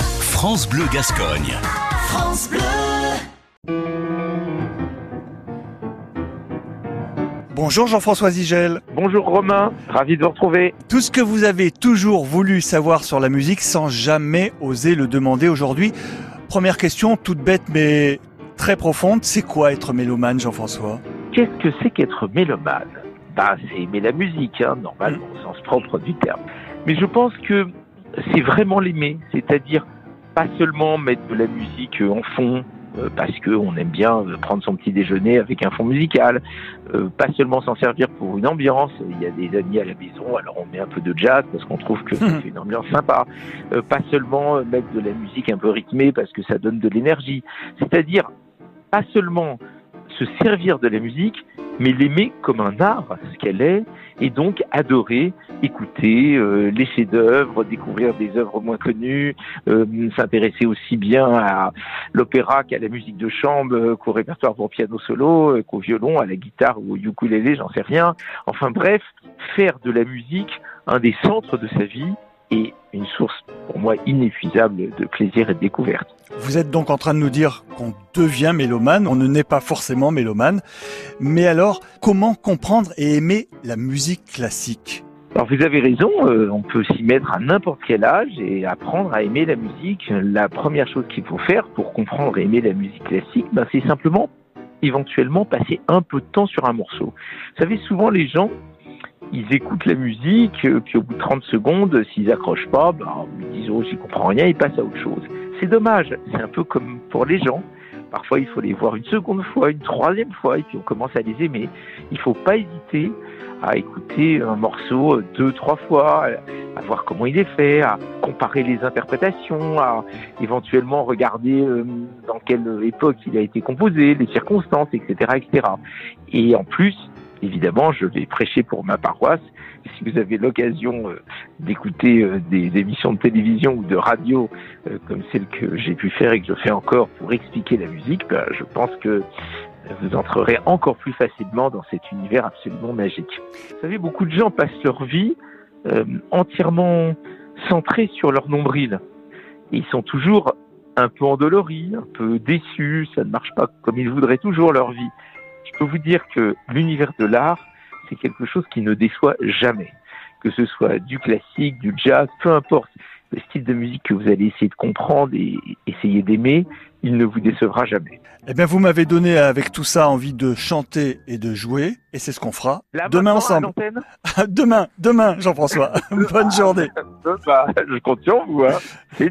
France Bleu Gascogne. France Bleu. Bonjour Jean-François Zigel. Bonjour Romain, ravi de vous retrouver. Tout ce que vous avez toujours voulu savoir sur la musique sans jamais oser le demander aujourd'hui. Première question, toute bête mais très profonde, c'est quoi être mélomane Jean-François? Qu'est-ce que c'est qu'être mélomane? Bah, c'est aimer la musique, hein, normalement, au sens propre du terme. Mais je pense que c'est vraiment l'aimer, c'est-à-dire pas seulement mettre de la musique en fond, euh, parce qu'on aime bien euh, prendre son petit déjeuner avec un fond musical, euh, pas seulement s'en servir pour une ambiance, il y a des amis à la maison, alors on met un peu de jazz parce qu'on trouve que ça fait une ambiance sympa, pas seulement mettre de la musique un peu rythmée parce que ça donne de l'énergie, c'est-à-dire pas seulement se servir de la musique, mais l'aimer comme un art, ce qu'elle est, et donc adorer, écouter euh, les chefs-d'œuvre, découvrir des œuvres moins connues, euh, s'intéresser aussi bien à l'opéra qu'à la musique de chambre, euh, qu'au répertoire pour piano solo, qu'au violon, à la guitare ou au ukulélé, j'en sais rien. Enfin bref, faire de la musique un des centres de sa vie et une source pour moi inépuisable de plaisir et de découverte. Vous êtes donc en train de nous dire qu'on devient mélomane, on ne naît pas forcément mélomane, mais alors comment comprendre et aimer la musique classique? Alors vous avez raison, euh, on peut s'y mettre à n'importe quel âge et apprendre à aimer la musique. La première chose qu'il faut faire pour comprendre et aimer la musique classique, ben, c'est simplement éventuellement passer un peu de temps sur un morceau. Vous savez, souvent les gens ils écoutent la musique, euh, puis au bout de 30 secondes, s'ils accrochent pas, ben, ils disent oh j'y comprends rien, ils passent à autre chose. C'est dommage, c'est un peu comme pour les gens. Parfois il faut les voir une seconde fois, une troisième fois, et puis on commence à les aimer. Il faut pas hésiter à écouter un morceau deux, trois fois, à voir comment il est fait, à comparer les interprétations, à éventuellement regarder euh, dans quelle époque il a été composé, les circonstances, etc., etc. Et en plus, évidemment, je vais prêcher pour ma paroisse. Si vous avez l'occasion euh, d'écouter euh, des émissions de télévision ou de radio euh, comme celle que j'ai pu faire et que je fais encore pour expliquer la musique, ben, je pense que vous entrerez encore plus facilement dans cet univers absolument magique. Vous savez, beaucoup de gens passent leur vie entièrement centrés sur leur nombril. Ils sont toujours un peu endoloris, un peu déçus, ça ne marche pas comme ils voudraient toujours leur vie je peux vous dire que l'univers de l'art, c'est quelque chose qui ne déçoit jamais. Que ce soit du classique, du jazz, peu importe le style de musique que vous allez essayer de comprendre et essayer d'aimer, il ne vous décevra jamais. Eh bien, vous m'avez donné avec tout ça envie de chanter et de jouer, et c'est ce qu'on fera demain ensemble. demain, demain, Jean-François. Bonne journée. je compte sur vous. Hein.